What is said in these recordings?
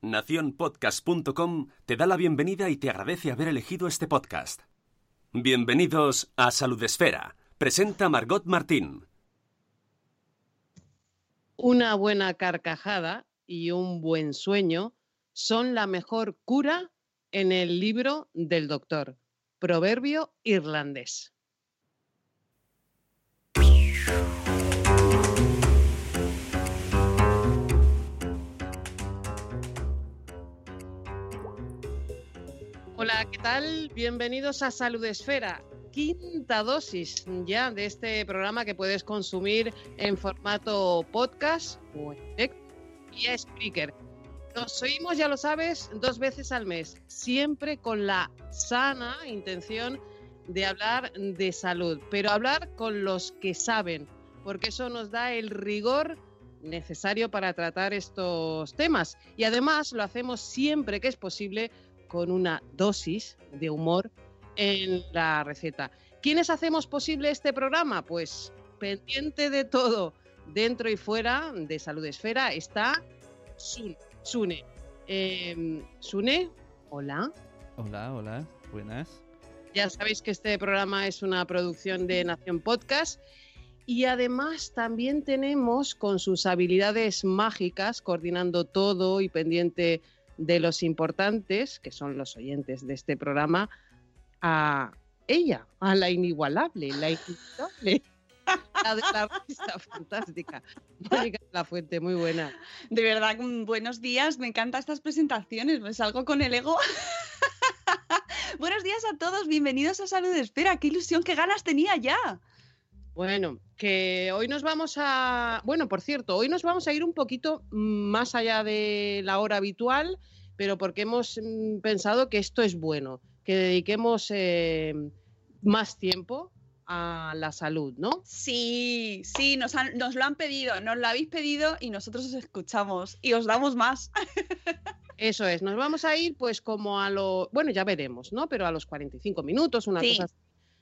Naciónpodcast.com te da la bienvenida y te agradece haber elegido este podcast. Bienvenidos a Salud Esfera. Presenta Margot Martín. Una buena carcajada y un buen sueño son la mejor cura en el libro del doctor. Proverbio irlandés. Hola, ¿qué tal? Bienvenidos a Salud Esfera, quinta dosis ya de este programa que puedes consumir en formato podcast o en directo vía Spreaker. Nos oímos, ya lo sabes, dos veces al mes, siempre con la sana intención de hablar de salud, pero hablar con los que saben, porque eso nos da el rigor necesario para tratar estos temas. Y además lo hacemos siempre que es posible con una dosis de humor en la receta. ¿Quiénes hacemos posible este programa? Pues pendiente de todo, dentro y fuera de Salud Esfera, está Sun, Sune. Eh, Sune, hola. Hola, hola, buenas. Ya sabéis que este programa es una producción de Nación Podcast y además también tenemos con sus habilidades mágicas, coordinando todo y pendiente de los importantes, que son los oyentes de este programa, a ella, a la inigualable, la inigualable. La de la fantástica. Mónica La Fuente, muy buena. De verdad, mm, buenos días. Me encantan estas presentaciones. Me salgo con el ego. buenos días a todos. Bienvenidos a Salud Espera. Qué ilusión, qué ganas tenía ya. Bueno, que hoy nos vamos a. Bueno, por cierto, hoy nos vamos a ir un poquito más allá de la hora habitual, pero porque hemos mm, pensado que esto es bueno, que dediquemos eh, más tiempo a la salud, ¿no? Sí, sí, nos, han- nos lo han pedido, nos lo habéis pedido y nosotros os escuchamos y os damos más. Eso es, nos vamos a ir pues como a lo, bueno, ya veremos, ¿no? Pero a los 45 minutos, una Sí. cosa así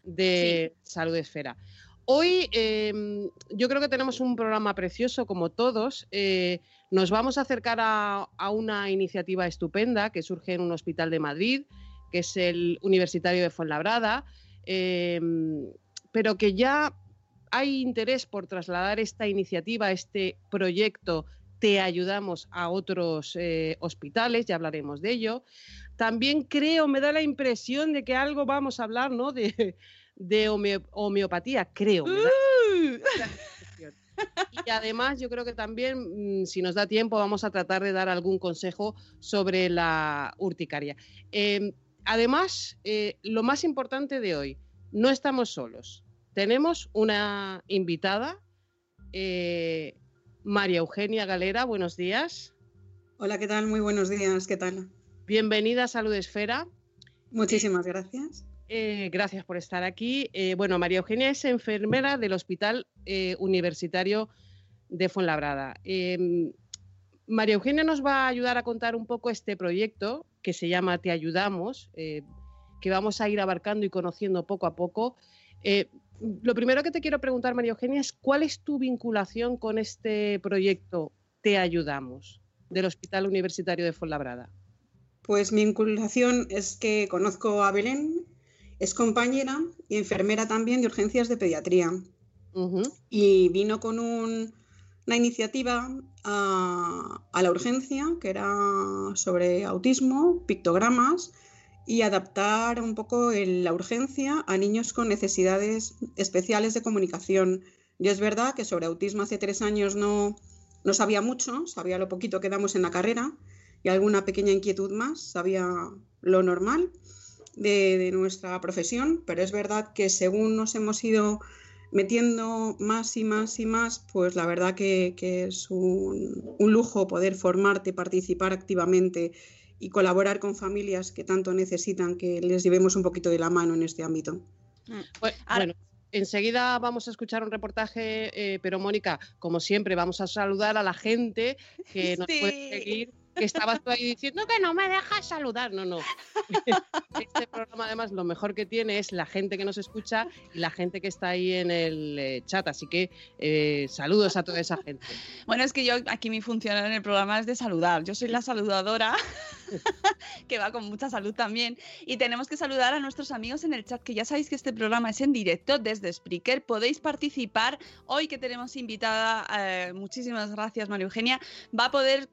de salud esfera. Hoy em, yo creo que tenemos un programa precioso como todos. Eh, nos vamos a acercar a, una iniciativa estupenda que surge en un hospital de Madrid, que es el Universitario de Fuenlabrada, em, pero que ya hay interés por trasladar esta iniciativa, este proyecto te ayudamos a otros eh, hospitales, ya hablaremos de ello. También creo, me da la impresión de que algo vamos a hablar, ¿no? De homeo- homeopatía, creo. Uh. Y además yo creo que también, mm, si nos da tiempo, vamos a tratar de dar algún consejo sobre la urticaria. Eh, además, eh, lo más importante de hoy, no estamos solos. Tenemos una invitada, eh, María Eugenia Galera, buenos días. Hola, ¿qué tal? Muy buenos días, ¿qué tal? Bienvenida a Salud Esfera. Muchísimas gracias. Eh, gracias por estar aquí. Eh, bueno, María Eugenia es enfermera del Hospital eh, Universitario de Fuenlabrada. Eh, María Eugenia nos va a ayudar a contar un poco este proyecto que se llama Te Ayudamos, que vamos a ir abarcando y conociendo poco a poco. Lo primero que te quiero preguntar, María Eugenia, es cuál es tu vinculación con este proyecto Te Ayudamos del Hospital Universitario de Fuenlabrada. Pues mi vinculación es que conozco a Belén, es compañera y enfermera también de urgencias de pediatría. Y vino con un- una iniciativa a, a la urgencia que era sobre autismo, pictogramas y adaptar un poco el- la urgencia a niños con necesidades especiales de comunicación. Yo es verdad que sobre autismo hace tres años no, no sabía mucho, sabía lo poquito que damos en la carrera y alguna pequeña inquietud más, sabía lo normal de, de nuestra profesión, pero es verdad que según nos hemos ido metiendo más y más y más, pues la verdad que, es un, un, lujo poder formarte, participar activamente y colaborar con familias que tanto necesitan que les llevemos un poquito de la mano en este ámbito. Mm, bueno, enseguida vamos a escuchar un reportaje, eh, pero Mónica, como siempre, vamos a saludar a la gente que nos puede seguir que estabas tú ahí diciendo que no me dejas saludar. No, no. Este programa, además, lo mejor que tiene es la gente que nos escucha y la gente que está ahí en el eh, chat. Así que eh, saludos a toda esa gente. Bueno, es que yo aquí mi función en el programa es de saludar. Yo soy la saludadora, que va con mucha salud también. Y tenemos que saludar a nuestros amigos en el chat, que ya sabéis que este programa es en directo desde Spreaker. Podéis participar. Hoy que tenemos invitada, eh, muchísimas gracias, María Eugenia, va a poder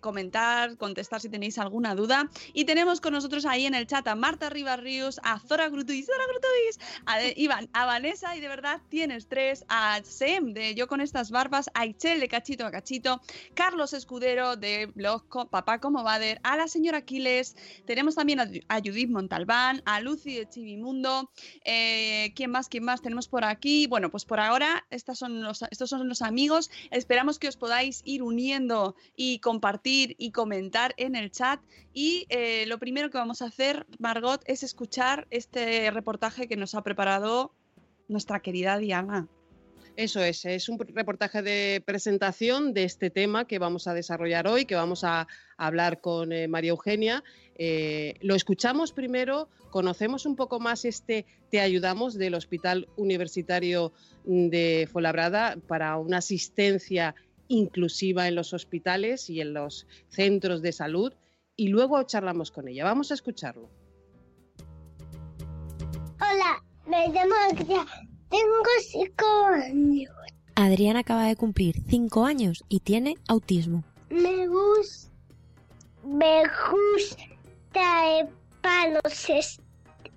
comentar contestar si tenéis alguna duda. Y tenemos con nosotros ahí en el chat a Marta Ribarrios, a Zora Grutuis, Zora Grutuis, a Iván, a Vanessa, y de verdad tienes tres, a Sem de Yo con estas barbas, a Ichel de Cachito a Cachito, Carlos Escudero de Blog Papá como Bader, a la señora Aquiles, tenemos también a, Judith Montalbán, a Lucy de Chivimundo, eh, ¿quién más? ¿Quién más tenemos por aquí? Bueno, pues por ahora estos son los amigos, esperamos que os podáis ir uniendo y compartir y comentar en el chat. Y eh, lo primero que vamos a hacer, Margot, es escuchar este reportaje que nos ha preparado nuestra querida Diana. Eso es, es un reportaje de presentación de este tema que vamos a desarrollar hoy, que vamos a hablar con eh, María Eugenia. Eh, lo escuchamos primero, conocemos un poco más este Te Ayudamos del Hospital Universitario de Fuenlabrada para una asistencia inclusiva en los hospitales y en los centros de salud y luego charlamos con ella. Vamos a escucharlo. Hola, me llamo Adriana, tengo cinco años. Adriana acaba de cumplir cinco años y tiene autismo. Me gusta, me gusta el baloncesto,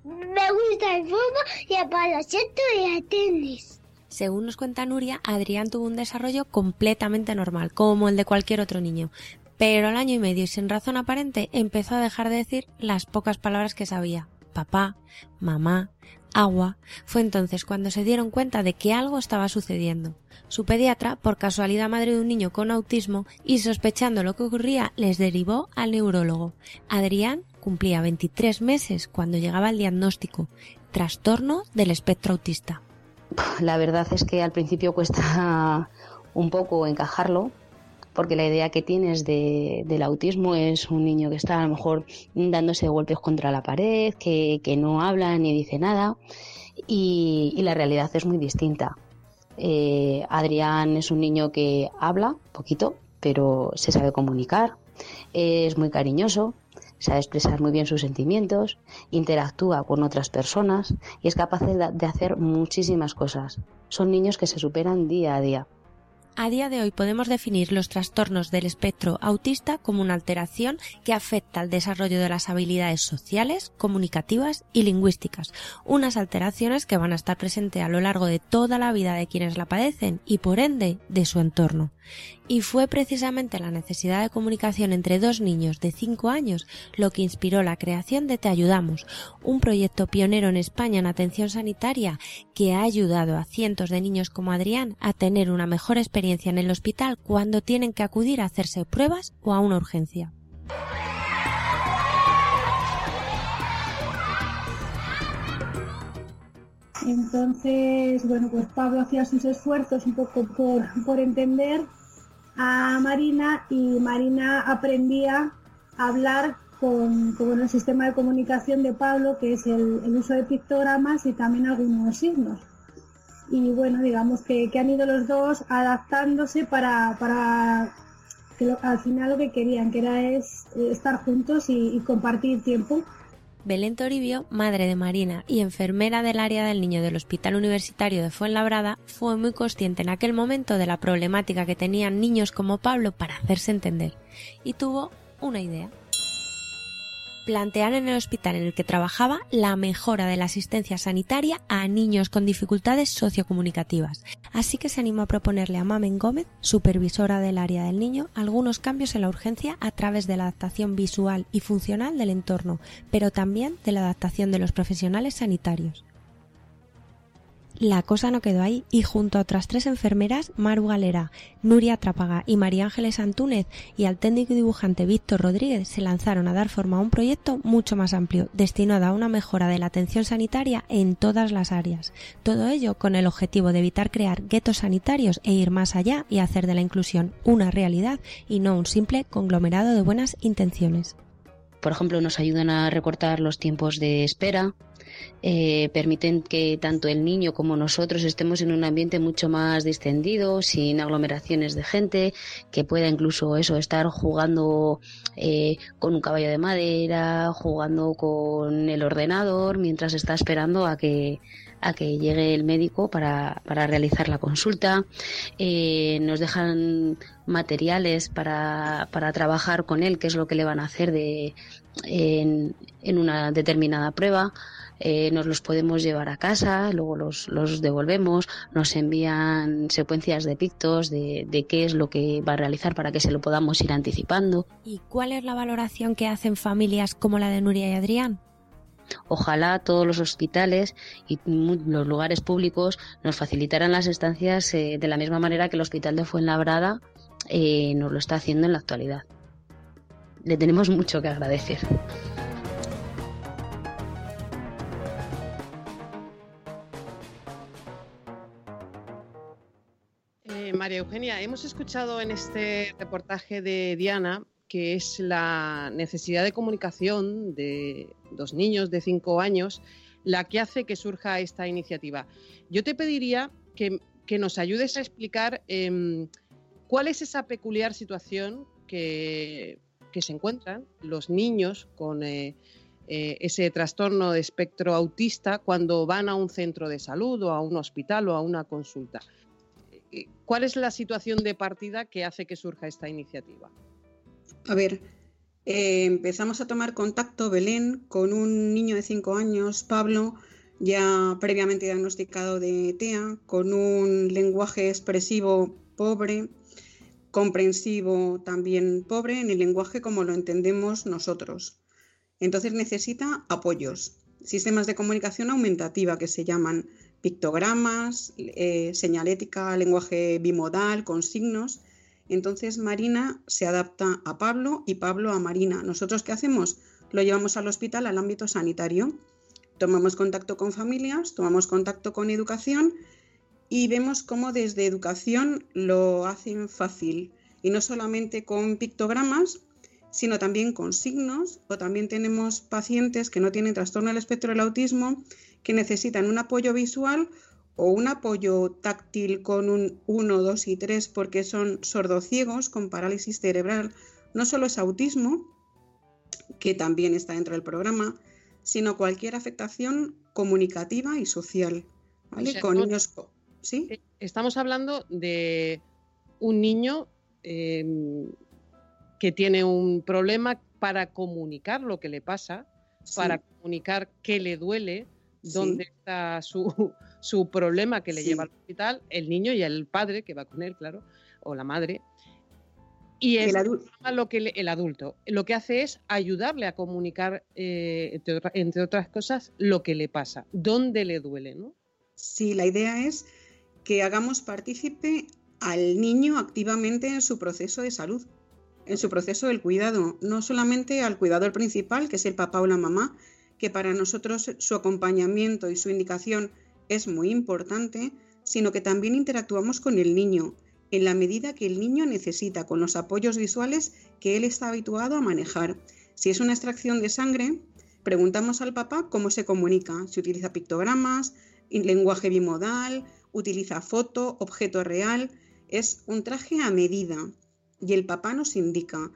me gusta el fútbol y el baloncesto y el tenis. Según nos cuenta Nuria, Adrián tuvo un desarrollo completamente normal, como el de cualquier otro niño. Pero al año y medio y sin razón aparente empezó a dejar de decir las pocas palabras que sabía. Papá, mamá, agua. Fue entonces cuando se dieron cuenta de que algo estaba sucediendo. Su pediatra, por casualidad madre de un niño con autismo y sospechando lo que ocurría, les derivó al neurólogo. Adrián cumplía 23 meses cuando llegaba el diagnóstico, trastorno del espectro autista la verdad es que al principio cuesta un poco encajarlo, porque la idea que tienes de, del autismo es un niño que está a lo mejor dándose golpes contra la pared, que, no habla ni dice nada, y, la realidad es muy distinta. Eh, Adrián es un niño que habla poquito, pero se sabe comunicar, es muy cariñoso, sabe expresar muy bien sus sentimientos, interactúa con otras personas y es capaz de, hacer muchísimas cosas. Son niños que se superan día a día. A día de hoy podemos definir los trastornos del espectro autista como una alteración que afecta al desarrollo de las habilidades sociales, comunicativas y lingüísticas, unas alteraciones que van a estar presentes a lo largo de toda la vida de quienes la padecen y por ende de su entorno. Y fue precisamente la necesidad de comunicación entre dos niños de 5 años lo que inspiró la creación de Te Ayudamos, un proyecto pionero en España en atención sanitaria que ha ayudado a cientos de niños como Adrián a tener una mejor experiencia en el hospital cuando tienen que acudir a hacerse pruebas o a una urgencia. Entonces, bueno, pues Pablo hacía sus esfuerzos un poco por, por entender a Marina y Marina aprendía a hablar con, el sistema de comunicación de Pablo, que es el, uso de pictogramas y también algunos signos. Y bueno, digamos que, han ido los dos adaptándose para, para que al final lo que querían, que era es estar juntos y compartir tiempo. Belén Toribio, madre de Marina y enfermera del área del niño del Hospital Universitario de Fuenlabrada, fue muy consciente en aquel momento de la problemática que tenían niños como Pablo para hacerse entender y tuvo una idea plantear en el hospital en el que trabajaba la mejora de la asistencia sanitaria a niños con dificultades sociocomunicativas. Así que se animó a proponerle a Mamen Gómez, supervisora del área del niño, algunos cambios en la urgencia a través de la adaptación visual y funcional del entorno, pero también de la adaptación de los profesionales sanitarios. La cosa no quedó ahí y junto a otras tres enfermeras, Maru Galera, Nuria Trápaga y María Ángeles Antúnez y al técnico y dibujante Víctor Rodríguez se lanzaron a dar forma a un proyecto mucho más amplio, destinado a una mejora de la atención sanitaria en todas las áreas. Todo ello con el objetivo de evitar crear guetos sanitarios e ir más allá y hacer de la inclusión una realidad y no un simple conglomerado de buenas intenciones. Por ejemplo, nos ayudan a recortar los tiempos de espera, eh, permiten que tanto el niño como nosotros estemos en un ambiente mucho más distendido, sin aglomeraciones de gente, que pueda incluso eso, estar jugando eh, con un caballo de madera, jugando con el ordenador, mientras está esperando a que a que llegue el médico para, para realizar la consulta. Eh, nos dejan materiales para, para, trabajar con él, qué es lo que le van a hacer de, en, una determinada prueba. Eh, nos los podemos llevar a casa, luego los, los, devolvemos, nos envían secuencias de pictos de, de, qué es lo que va a realizar para que se lo podamos ir anticipando. ¿Y cuál es la valoración que hacen familias como la de Nuria y Adrián? Ojalá todos los hospitales y los lugares públicos nos facilitaran las estancias eh, de la misma manera que el Hospital de Fuenlabrada eh, nos lo está haciendo en la actualidad. Le tenemos mucho que agradecer. Eh, María Eugenia, hemos escuchado en este reportaje de Diana que es la necesidad de comunicación de dos niños de cinco años la que hace que surja esta iniciativa. Yo te pediría que, nos ayudes a explicar em, cuál es esa peculiar situación que, se encuentran los niños con eh, eh, ese trastorno de espectro autista cuando van a un centro de salud o a un hospital o a una consulta. ¿Cuál es la situación de partida que hace que surja esta iniciativa? A ver, eh, empezamos a tomar contacto, Belén, con un niño de 5 años, Pablo, ya previamente diagnosticado de TEA, con un lenguaje expresivo pobre, comprensivo también pobre, en el lenguaje como lo entendemos nosotros. Entonces necesita apoyos, sistemas de comunicación aumentativa que se llaman pictogramas, eh, señalética, lenguaje bimodal, con signos, entonces Marina se adapta a Pablo y Pablo a Marina. ¿Nosotros qué hacemos? Lo llevamos al hospital, al ámbito sanitario. Tomamos contacto con familias, tomamos contacto con educación y vemos cómo desde educación lo hacen fácil. Y no solamente con pictogramas, sino también con signos o también tenemos pacientes que no tienen trastorno del espectro del autismo que necesitan un apoyo visual o un apoyo táctil con un 1, 2 y 3 porque son sordociegos con parálisis cerebral, no solo es autismo, que también está dentro del programa, sino cualquier afectación comunicativa y social. ¿vale? con niños. ¿Sí? Eh, estamos hablando de un niño em, que tiene un problema para comunicar lo que le pasa, para comunicar qué le duele, dónde está su, su problema que le lleva al hospital, el niño y el padre que va con él, claro, o la madre. Y el, adulto. Lo que el adulto lo que hace es ayudarle a comunicar, eh, entre, otras cosas, lo que le pasa, dónde le duele, ¿no? Sí, la idea es que hagamos partícipe al niño activamente en su proceso de salud, en su proceso del cuidado, no solamente al cuidador principal, que es el papá o la mamá, que para nosotros su acompañamiento y su indicación es muy importante, sino que también interactuamos con el niño en la medida que el niño necesita, con los apoyos visuales que él está habituado a manejar. Si es una extracción de sangre, preguntamos al papá cómo se comunica, si utiliza pictogramas, lenguaje bimodal, utiliza foto, objeto real. Es un traje a medida y el papá nos indica.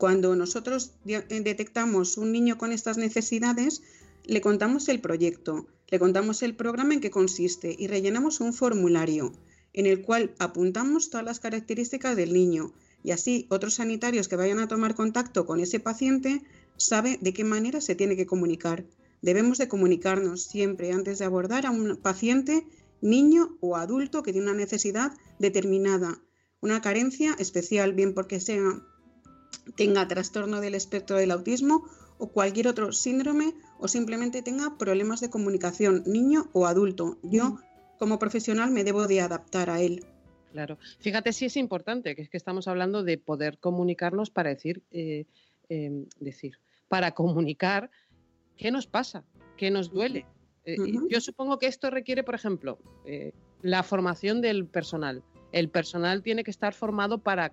Cuando nosotros detectamos un niño con estas necesidades, le contamos el proyecto, le contamos el programa en qué consiste y rellenamos un formulario en el cual apuntamos todas las características del niño y así otros sanitarios que vayan a tomar contacto con ese paciente sabe de qué manera se tiene que comunicar. Debemos de comunicarnos siempre antes de abordar a un paciente, niño o adulto que tiene una necesidad determinada, una carencia especial, bien porque sea tenga trastorno del espectro del autismo o cualquier otro síndrome o simplemente tenga problemas de comunicación, niño o adulto. Yo como profesional me debo de adaptar a él. Claro. Fíjate si es importante, que es que estamos hablando de poder comunicarnos para decir, eh, em, decir, para comunicar qué nos pasa, qué nos duele. Eh, yo supongo que esto requiere, por ejemplo, eh, la formación del personal. El personal tiene que estar formado para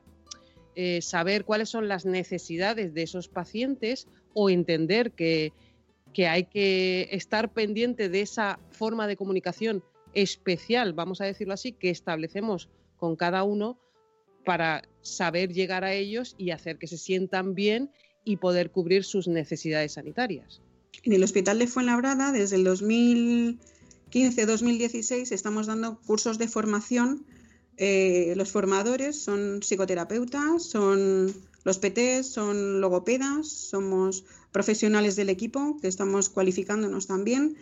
saber cuáles son las necesidades de esos pacientes o entender que, que hay que estar pendiente de esa forma de comunicación especial, vamos a decirlo así, que establecemos con cada uno para saber llegar a ellos y hacer que se sientan bien y poder cubrir sus necesidades sanitarias. En el Hospital de Fuenlabrada, desde el 2015-2016, estamos dando cursos de formación. Eh, los formadores son psicoterapeutas, son los PTs, son logopedas, somos profesionales del equipo que estamos cualificándonos también.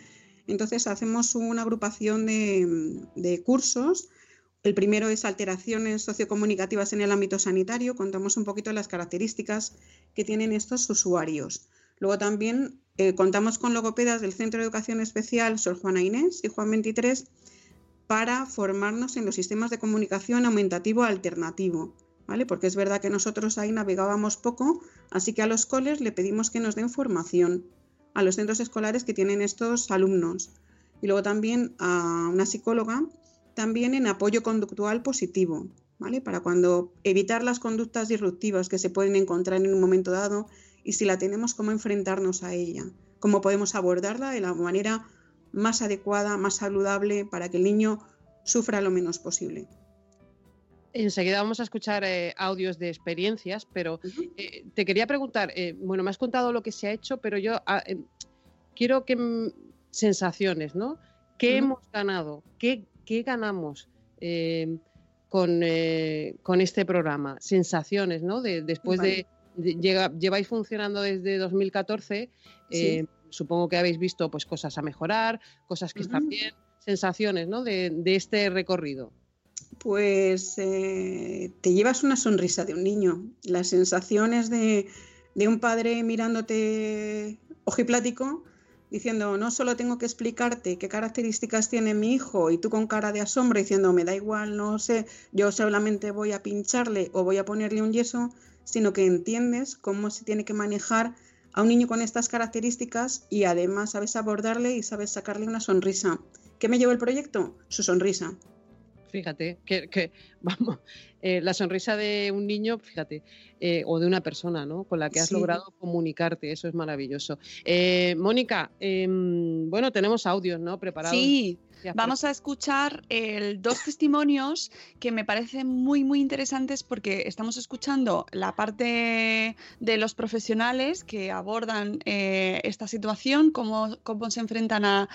Entonces hacemos una agrupación de, de cursos el primero es alteraciones sociocomunicativas en el ámbito sanitario. Contamos un poquito las características que tienen estos usuarios. Luego también eh, contamos con logopedas del Centro de Educación Especial Sor Juana Inés y Juan 23 para formarnos en los sistemas de comunicación aumentativo alternativo. ¿Vale? Porque es verdad que nosotros ahí navegábamos poco, así que a los coles le pedimos que nos den formación a los centros escolares que tienen estos alumnos. Y luego también a una psicóloga también en apoyo conductual positivo, ¿vale? Para cuando evitar las conductas disruptivas que se pueden encontrar en un momento dado y si la tenemos, cómo enfrentarnos a ella, cómo podemos abordarla de la manera más adecuada, más saludable para que el niño sufra lo menos posible. Enseguida vamos a escuchar eh, audios de experiencias, pero eh, te quería preguntar, eh, bueno, me has contado lo que se ha hecho, pero yo ah, quiero que sensaciones, ¿no? ¿Qué hemos ganado? ¿Qué, ¿qué ganamos eh, eh, con, este programa? Sensaciones, ¿no? después de, lleváis funcionando desde 2014, eh, supongo que habéis visto pues cosas a mejorar, cosas que están bien, sensaciones, ¿no? De, este recorrido. Pues te llevas una sonrisa de un niño, las sensaciones de, de un padre mirándote ojiplático diciendo, no solo tengo que explicarte qué características tiene mi hijo y tú con cara de asombro diciendo, me da igual, no sé, yo solamente voy a pincharle o voy a ponerle un yeso, sino que entiendes cómo se tiene que manejar a un niño con estas características y además sabes abordarle y sabes sacarle una sonrisa. ¿Qué me llevó el proyecto? Su sonrisa. Fíjate, que, vamos, eh, la sonrisa de un niño, fíjate, eh, o de una persona, ¿no? Con la que has logrado comunicarte, eso es maravilloso. Eh, Mónica, em, bueno, tenemos audios, ¿no? Preparados. Sí, Vamos a escuchar dos testimonios que me parecen muy, muy interesantes porque estamos escuchando la parte de los profesionales que abordan eh, esta situación, cómo, cómo se enfrentan a,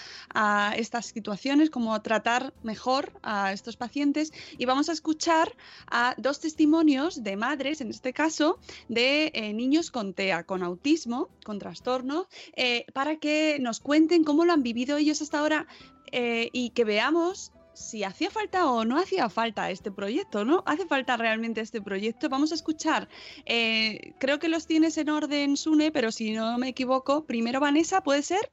estas situaciones, cómo tratar mejor a estos pacientes. Y vamos a escuchar a dos testimonios de madres, en este caso, de eh, niños con TEA, con autismo, con trastorno, eh, para que nos cuenten cómo lo han vivido ellos hasta ahora eh, y que veamos si hacía falta o no hacía falta este proyecto, ¿no? ¿Hace falta realmente este proyecto? Vamos a escuchar, eh, creo que los tienes en orden, Sune, pero si no me equivoco, primero Vanessa, ¿puede ser?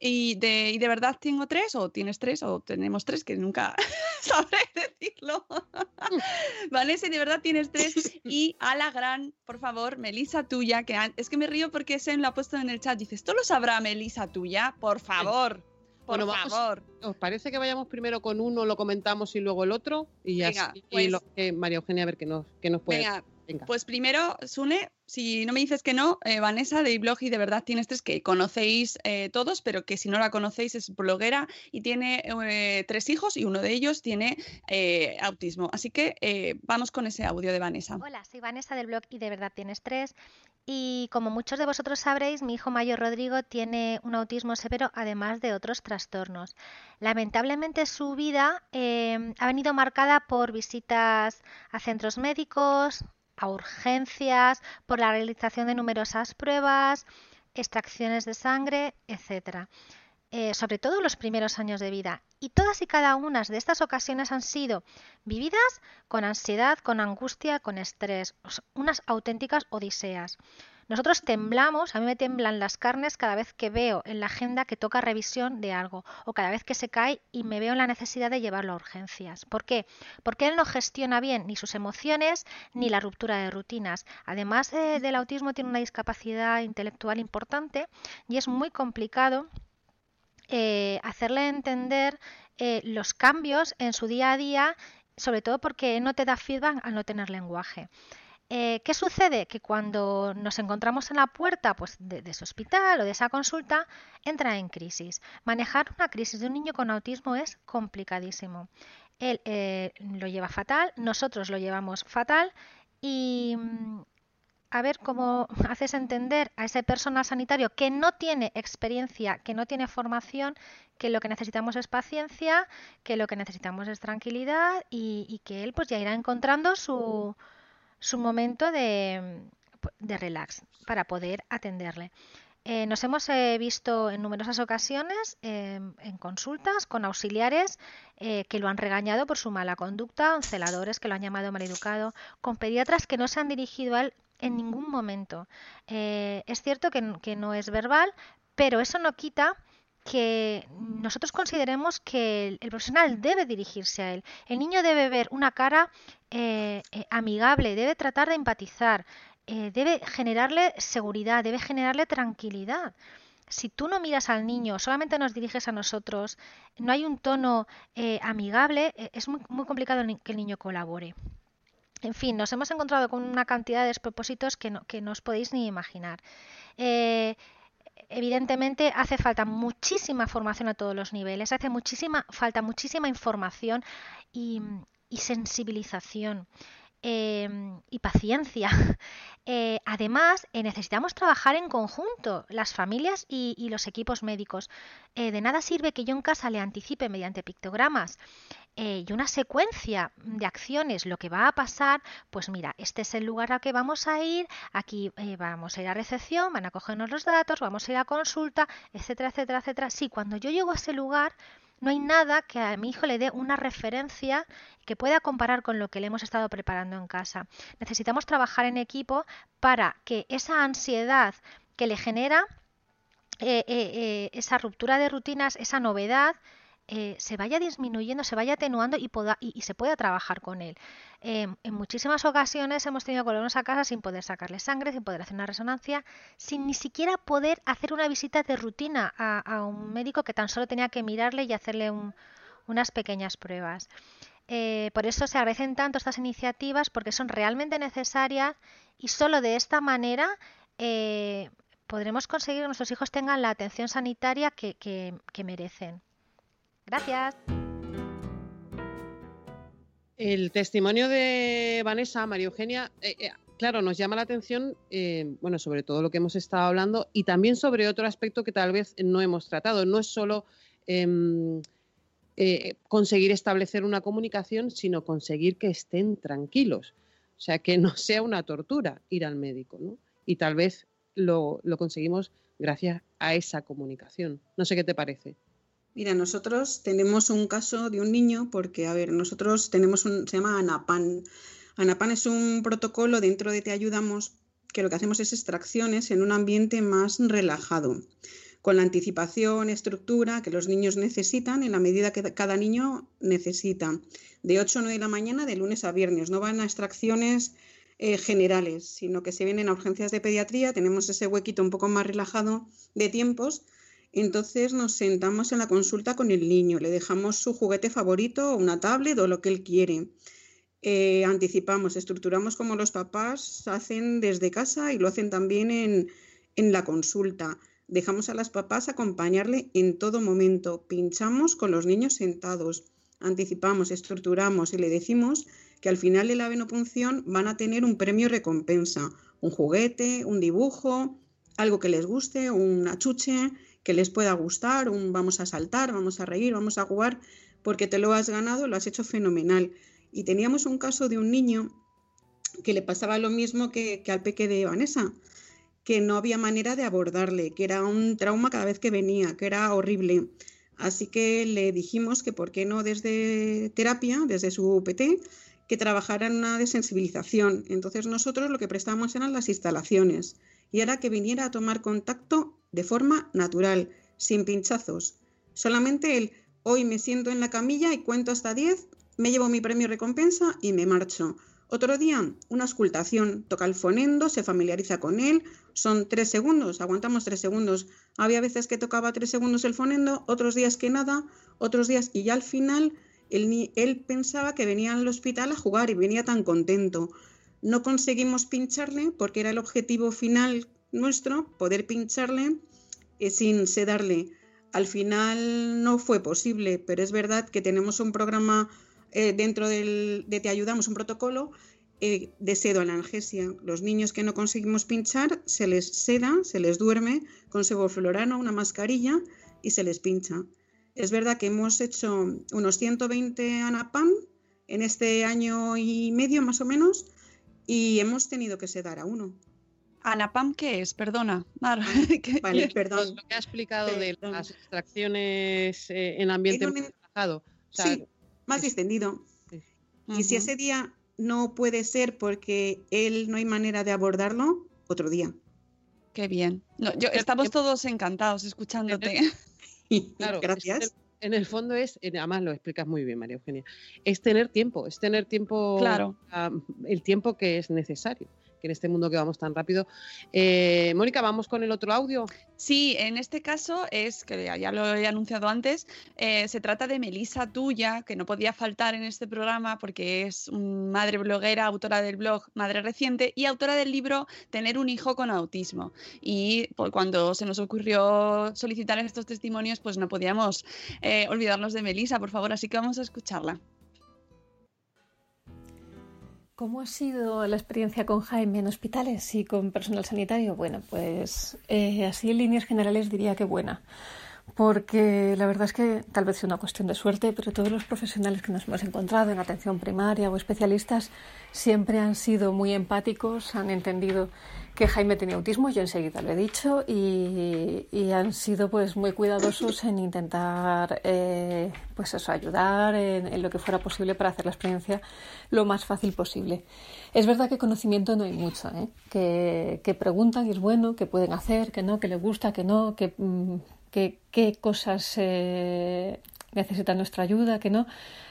Y de, y de verdad tengo tres, o tienes tres, o tenemos tres, que nunca sabré decirlo. Vanessa, de verdad tienes tres. Y a la gran, por favor, Melisa tuya, que es que me río porque Sen lo ha puesto en el chat. Dices, ¿esto lo sabrá Melisa tuya? Por favor. Por favor. ¿Os parece que vayamos primero con uno, lo comentamos y luego el otro? Y ya pues María Eugenia, a ver qué nos, qué nos puede. Venga, Pues primero, Sune, si no me dices que no, eh, Vanessa de Blog y de verdad tienes tres que conocéis eh, todos, pero que si no la conocéis es bloguera y tiene eh, tres hijos y uno de ellos tiene autismo. Así que vamos con ese audio de Vanessa. Hola, soy Vanessa del blog y de verdad tienes tres. Y como muchos de vosotros sabréis, mi hijo mayor Rodrigo tiene un autismo severo, además de otros trastornos. Lamentablemente su vida ha venido marcada por visitas a centros médicos, a urgencias, por la realización de numerosas pruebas, extracciones de sangre, etc. Eh, sobre todo los primeros años de vida. Y todas y cada una de estas ocasiones han sido vividas con ansiedad, con angustia, con estrés, unas auténticas odiseas. Nosotros temblamos, a mí me temblan las carnes cada vez que veo en la agenda que toca revisión de algo o cada vez que se cae y me veo en la necesidad de llevarlo a urgencias. ¿Por qué? Porque él no gestiona bien ni sus emociones ni la ruptura de rutinas. Además eh, del autismo tiene una discapacidad intelectual importante y es muy complicado eh, hacerle entender eh, los cambios en su día a día, sobre todo porque no te da feedback al no tener lenguaje. Eh, ¿Qué sucede? Que cuando nos encontramos en la puerta pues, de, ese hospital o de esa consulta, entra en crisis. Manejar una crisis de un niño con autismo es complicadísimo. Él lo lleva fatal, nosotros lo llevamos fatal y, mm, a ver cómo haces entender a ese personal sanitario que no tiene experiencia, que no tiene formación, que lo que necesitamos es paciencia, que lo que necesitamos es tranquilidad y, que él pues ya irá encontrando su, su momento de, de relax para poder atenderle. Eh, nos hemos eh, visto en numerosas ocasiones em, en consultas con auxiliares eh, que lo han regañado por su mala conducta, celadores que lo han llamado maleducado, con pediatras que no se han dirigido a él en ningún momento. Eh, es cierto que, no es verbal, pero eso no quita que nosotros consideremos que el, profesional debe dirigirse a él. El niño debe ver una cara eh, eh, amigable, debe tratar de empatizar, debe generarle seguridad, debe generarle tranquilidad. Si tú no miras al niño, solamente nos diriges a nosotros, no hay un tono amigable, es muy, muy complicado que el niño colabore. En fin, nos hemos encontrado con una cantidad de despropósitos que no, que os podéis ni imaginar. Eh, evidentemente hace falta muchísima formación a todos los niveles, hace muchísima falta muchísima información y, sensibilización. Eh, y paciencia. Eh, además, necesitamos trabajar en conjunto, las familias y, y los equipos médicos. de nada sirve que yo en casa le anticipe mediante pictogramas eh, y una secuencia de acciones, lo que va a pasar, pues mira, este es el lugar al que vamos a ir, aquí eh, vamos a ir a recepción, van a cogernos los datos, vamos a ir a consulta, etcétera, etcétera, etcétera. Sí, cuando yo llego a ese lugar, no hay nada que a mi hijo le dé una referencia que pueda comparar con lo que le hemos estado preparando en casa. Necesitamos trabajar en equipo para que esa ansiedad que le genera eh, esa ruptura de rutinas, esa novedad, eh, se vaya disminuyendo, se vaya atenuando y, y, se pueda trabajar con él. Em, en muchísimas ocasiones hemos tenido que volvernos a casa sin poder sacarle sangre, sin poder hacer una resonancia, sin ni siquiera poder hacer una visita de rutina a, un médico que tan solo tenía que mirarle y hacerle unas pequeñas pruebas. Eh, por eso se agradecen tanto estas iniciativas porque son realmente necesarias y solo de esta manera eh, podremos conseguir que nuestros hijos tengan la atención sanitaria que merecen. Gracias. El testimonio de Vanessa, María Eugenia, eh, eh, claro, nos llama la atención, eh, bueno, sobre todo lo que hemos estado hablando y también sobre otro aspecto que tal vez no hemos tratado. No es solo em, conseguir establecer una comunicación, sino conseguir que estén tranquilos. O sea, que no sea una tortura ir al médico, ¿no? Y tal vez lo conseguimos gracias a esa comunicación. No sé qué te parece. Mira, nosotros tenemos un caso de un niño porque, a ver, nosotros tenemos un, se llama ANAPAN. ANAPAN es un protocolo dentro de Te Ayudamos que lo que hacemos es extracciones en un ambiente más relajado, con la anticipación, estructura que los niños necesitan en la medida que cada niño necesita, de 8 o 9 de la mañana de lunes a viernes. No van a extracciones eh, generales, sino que se vienen a urgencias de pediatría, tenemos ese huequito un poco más relajado de tiempos entonces nos sentamos en la consulta con el niño, le dejamos su juguete favorito, una tablet o lo que él quiere. Eh, anticipamos, estructuramos como los papás hacen desde casa y lo hacen también en, en la consulta. Dejamos a las papás acompañarle en todo momento. Pinchamos con los niños sentados. Anticipamos, estructuramos y le decimos que al final de la venopunción van a tener un premio recompensa, un juguete, un dibujo, algo que les guste, un achuche, que les pueda gustar, un vamos a saltar, vamos a reír, vamos a jugar, porque te lo has ganado, lo has hecho fenomenal. Y teníamos un caso de un niño que le pasaba lo mismo que, al peque de Vanessa, que no había manera de abordarle, que era un trauma cada vez que venía, que era horrible. Así que le dijimos que por qué no desde terapia, desde su UPT, que trabajara en una desensibilización. Entonces nosotros lo que prestamos eran las instalaciones y era que viniera a tomar contacto de forma natural, sin pinchazos. Solamente el hoy me siento en la camilla y cuento hasta 10, me llevo mi premio recompensa y me marcho. Otro día, una escultación, toca el fonendo, se familiariza con él, son tres segundos, aguantamos tres segundos. Había veces que tocaba tres segundos el fonendo, otros días que nada, otros días y ya al final él, él pensaba que venía al hospital a jugar y venía tan contento. No conseguimos pincharle porque era el objetivo final nuestro, poder pincharle eh, sin sedarle. Al final no fue posible, pero es verdad que tenemos un programa eh, dentro del, de Te Ayudamos, un protocolo eh, de sedo analgesia. Los niños que no conseguimos pinchar, se les seda, se les duerme con sevoflorano, una mascarilla y se les pincha. Es verdad que hemos hecho unos 120 ANAPAM en este año y medio más o menos y hemos tenido que sedar a uno. ¿Anapam qué es? Perdona, Mar. Vale, perdón. Lo que ha explicado de las extracciones eh, en ambiente En un- relajado. O sea, sí, más distendido. Y si ese día no puede ser porque él no hay manera de abordarlo, otro día. Qué bien. No, yo, estamos todos encantados escuchándote. Claro, Gracias. En el fondo es, eh, además lo explicas muy bien, María Eugenia, es tener tiempo, es tener tiempo, Claro. el tiempo que es necesario, que en este mundo que vamos tan rápido. Eh, Mónica, vamos con el otro audio. Sí, en este caso es, que ya lo he anunciado antes, eh, se trata de Melisa Tuya, que no podía faltar en este programa porque es madre bloguera, autora del blog Madre Reciente y autora del libro Tener un hijo con autismo. Y pues, cuando se nos ocurrió solicitar estos testimonios, pues no podíamos eh, olvidarnos de Melisa, por favor, así que vamos a escucharla. ¿Cómo ha sido la experiencia con Jaime en hospitales y con personal sanitario? Bueno, pues eh, así en líneas generales diría que buena, porque la verdad es que tal vez sea una cuestión de suerte, pero todos los profesionales que nos hemos encontrado en atención primaria o especialistas siempre han sido muy empáticos, han entendido que Jaime tenía autismo, yo enseguida lo he dicho, y, han sido pues muy cuidadosos en intentar eh, pues eso, ayudar en, lo que fuera posible para hacer la experiencia lo más fácil posible. Es verdad que conocimiento no hay mucho, ¿eh? que, que preguntan y es bueno, que pueden hacer, que no, que les gusta, que no, que, mm, que qué cosas eh, necesitan nuestra ayuda, que no.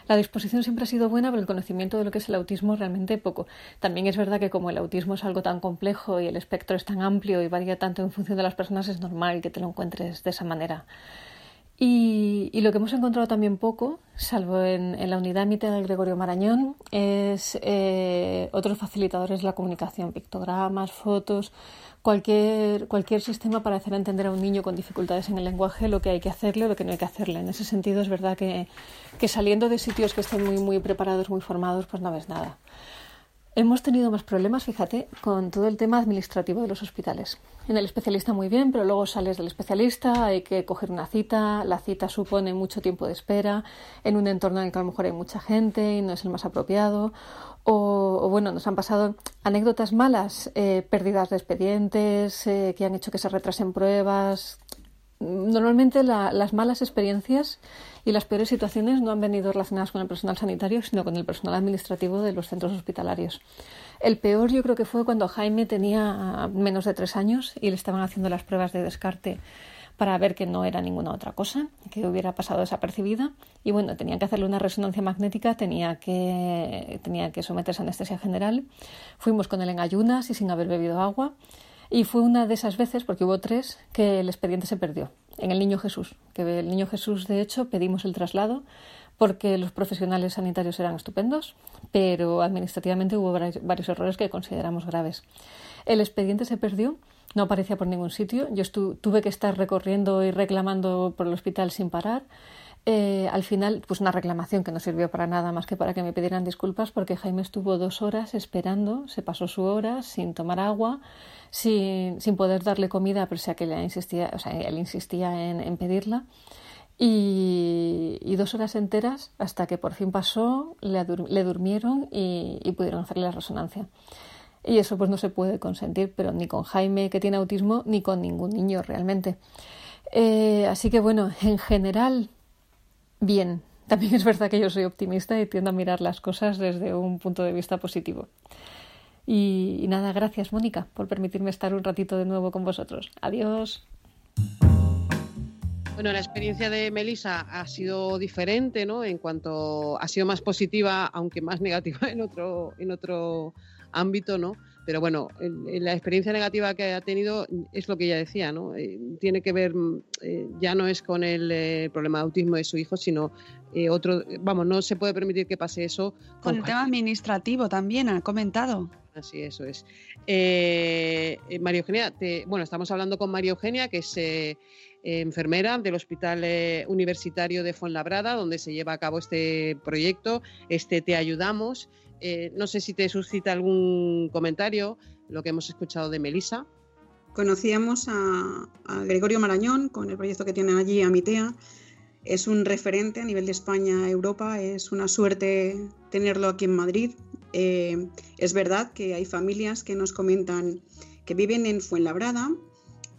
La disposición siempre ha sido buena, pero el conocimiento de lo que es el autismo realmente poco. También es verdad que como el autismo es algo tan complejo y el espectro es tan amplio y varía tanto en función de las personas, es normal que te lo encuentres de esa manera. Y, y lo que hemos encontrado también poco, salvo en, en la unidad MITE de Gregorio Marañón, es eh, otros facilitadores de la comunicación, pictogramas, fotos, cualquier, cualquier sistema para hacer entender a un niño con dificultades en el lenguaje lo que hay que hacerle o lo que no hay que hacerle. En ese sentido es verdad que, que saliendo de sitios que estén muy, muy preparados, muy formados, pues no ves nada. Hemos tenido más problemas, fíjate, con todo el tema administrativo de los hospitales. En el especialista muy bien, pero luego sales del especialista, hay que coger una cita, la cita supone mucho tiempo de espera, en un entorno en el que a lo mejor hay mucha gente y no es el más apropiado. O, bueno, nos han pasado anécdotas malas, eh, pérdidas de expedientes, eh, que han hecho que se retrasen pruebas. Normalmente la, las malas experiencias y las peores situaciones no han venido relacionadas con el personal sanitario, sino con el personal administrativo de los centros hospitalarios. El peor yo creo que fue cuando Jaime tenía menos de tres años y le estaban haciendo las pruebas de descarte para ver que no era ninguna otra cosa, que hubiera pasado desapercibida. Y bueno, tenían que hacerle una resonancia magnética, tenía que, tenía que someterse a anestesia general. Fuimos con él en ayunas y sin haber bebido agua. Y fue una de esas veces, porque hubo tres, que el expediente se perdió en el Niño Jesús. Que el Niño Jesús, de hecho, pedimos el traslado porque los profesionales sanitarios eran estupendos, pero administrativamente hubo varios errores que consideramos graves. El expediente se perdió, no aparecía por ningún sitio. Yo tuve que estar recorriendo y reclamando por el hospital sin parar. Eh, al final, pues una reclamación que no sirvió para nada más que para que me pidieran disculpas porque Jaime estuvo dos horas esperando, se pasó su hora sin tomar agua, sin, sin poder darle comida, pese a que le insistía, sea, él insistía en, pedirla. Y, y, dos horas enteras hasta que por fin pasó, le, le durmieron y, y, pudieron hacerle la resonancia. Y eso pues no se puede consentir, pero ni con Jaime que tiene autismo, ni con ningún niño realmente. Eh, así que bueno, en general, bien. También es verdad que yo soy optimista y tiendo a mirar las cosas desde un punto de vista positivo. Y, y nada, gracias Mónica por permitirme estar un ratito de nuevo con vosotros. Adiós. Bueno, la experiencia de Melissa ha sido diferente, ¿no? En cuanto ha sido más positiva, aunque más negativa en otro, en otro ámbito, ¿no? Pero bueno, la experiencia negativa que ha tenido es lo que ella decía, ¿no? Eh, tiene que ver, eh, ya no es con el eh, problema de autismo de su hijo, sino otro, vamos, no se puede permitir que pase eso. Con, el tema administrativo también, ha comentado. Así, eso es. María Eugenia, bueno, estamos hablando con María Eugenia, que es enfermera del Hospital eh, Universitario de Fuenlabrada, donde se lleva a cabo este proyecto, este Te Ayudamos. Eh, no sé si te suscita algún comentario lo que hemos escuchado de Melisa. Conocíamos a, Gregorio Marañón con el proyecto que tiene allí, Amitea. Es un referente a nivel de España, Europa. Es una suerte tenerlo aquí en Madrid. Eh, es verdad que hay familias que nos comentan que viven en Fuenlabrada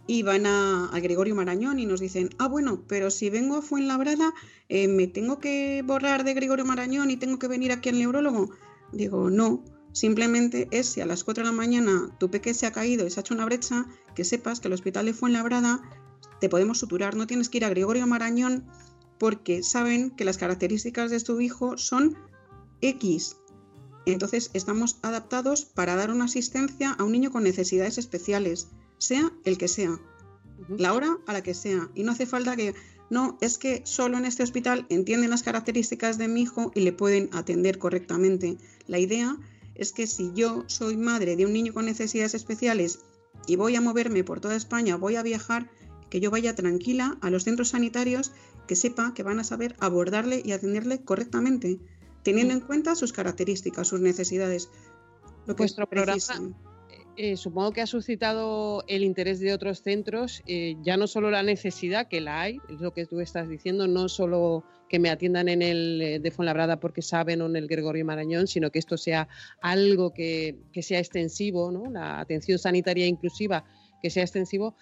y van a, Gregorio Marañón y nos dicen, ah, bueno, pero si vengo a Fuenlabrada, eh, ¿me tengo que borrar de Gregorio Marañón y tengo que venir aquí al neurólogo? Digo, no, simplemente es si a las 4 de la mañana tu peque se ha caído y se ha hecho una brecha, que sepas que el hospital de Fuenlabrada te podemos suturar, no tienes que ir a Gregorio Marañón porque saben que las características de tu hijo son X. Entonces estamos adaptados para dar una asistencia a un niño con necesidades especiales sea el que sea, la hora a la que sea. Y no hace falta que, no, es que solo en este hospital entienden las características de mi hijo y le pueden atender correctamente. La idea es que si yo soy madre de un niño con necesidades especiales y voy a moverme por toda España, voy a viajar, que yo vaya tranquila a los centros sanitarios, que sepa que van a saber abordarle y atenderle correctamente, teniendo en cuenta sus características, sus necesidades. Lo que Vuestro programa, eh, supongo que ha suscitado el interés de otros centros, eh, ya no solo la necesidad, que la hay, es lo que tú estás diciendo, no solo que me atiendan en el eh, de Fuenlabrada porque saben o en el Gregorio Marañón, sino que esto sea algo que, sea extensivo, la atención sanitaria inclusiva que sea extensivo.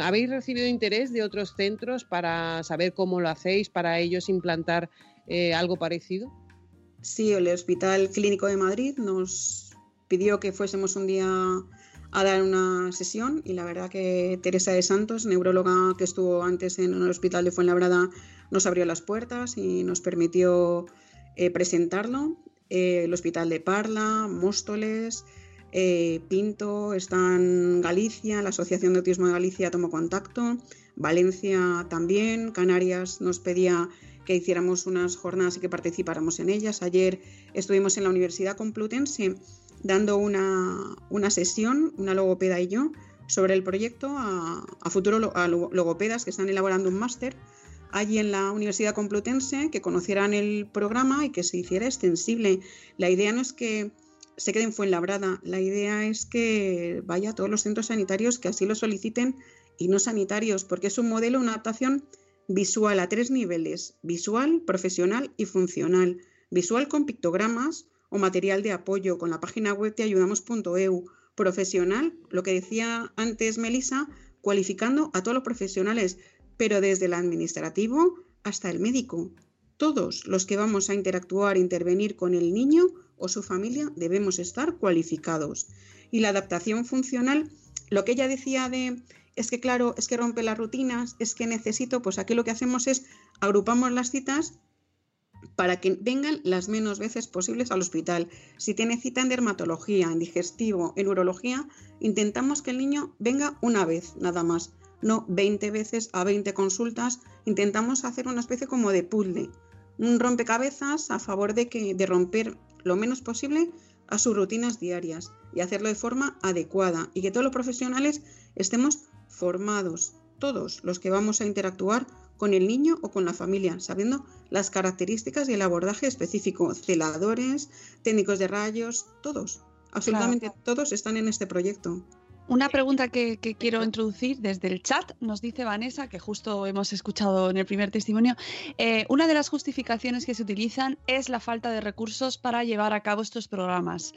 ¿Habéis recibido interés de otros centros para saber cómo lo hacéis, para ellos implantar algo parecido? Sí, el Hospital Clínico de Madrid nos pidió que fuésemos un día a dar una sesión y la verdad que Teresa de Santos, neuróloga que estuvo antes en el hospital de Fuenlabrada, nos abrió las puertas y nos permitió eh, presentarlo. Eh, el hospital de Parla, Móstoles, eh, Pinto, está en Galicia, la Asociación de Autismo de Galicia tomó contacto, Valencia también, Canarias nos pedía que hiciéramos unas jornadas y que participáramos en ellas. Ayer estuvimos en la Universidad Complutense dando una, sesión, una logopeda y yo, sobre el proyecto a, a futuros logopedas que están elaborando un máster allí en la Universidad Complutense, que conocieran el programa y que se hiciera extensible. La idea no es que se quede en Fuenlabrada, la idea es que vaya a todos los centros sanitarios que así lo soliciten y no sanitarios, porque es un modelo, una adaptación visual a tres niveles, visual, profesional y funcional. Visual con pictogramas, o material de apoyo con la página web de ayudamos.eu. Profesional, lo que decía antes Melissa, cualificando a todos los profesionales, pero desde el administrativo hasta el médico. Todos los que vamos a interactuar, intervenir con el niño o su familia debemos estar cualificados. Y la adaptación funcional, lo que ella decía de es que claro, es que rompe las rutinas, es que necesito, pues aquí lo que hacemos es agrupamos las citas para que vengan las menos veces posibles al hospital. Si tiene cita en dermatología, en digestivo, en urología, intentamos que el niño venga una vez nada más, no 20 veces a 20 consultas. Intentamos hacer una especie como de puzzle, un rompecabezas a favor de, que, de romper lo menos posible a sus rutinas diarias y hacerlo de forma adecuada y que todos los profesionales estemos formados, todos los que vamos a interactuar con el niño o con la familia, sabiendo las características y el abordaje específico. Celadores, técnicos de rayos, todos, absolutamente todos están en este proyecto. Una pregunta que, quiero introducir desde el chat, nos dice Vanessa, que justo hemos escuchado en el primer testimonio, eh, una de las justificaciones que se utilizan es la falta de recursos para llevar a cabo estos programas.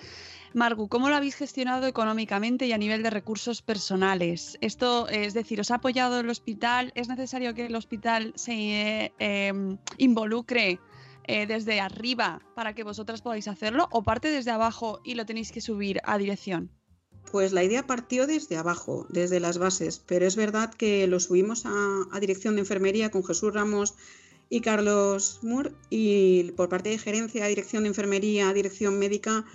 Margu, ¿cómo lo habéis gestionado económicamente y a nivel de recursos personales? Esto, es decir, ¿os ha apoyado el hospital? ¿Es necesario que el hospital se eh, em, involucre eh, desde arriba para que vosotras podáis hacerlo o parte desde abajo y lo tenéis que subir a dirección? Pues la idea partió desde abajo, desde las bases, pero es verdad que lo subimos a, dirección de enfermería con Jesús Ramos y Carlos Moore y por parte de gerencia, dirección de enfermería, dirección médica,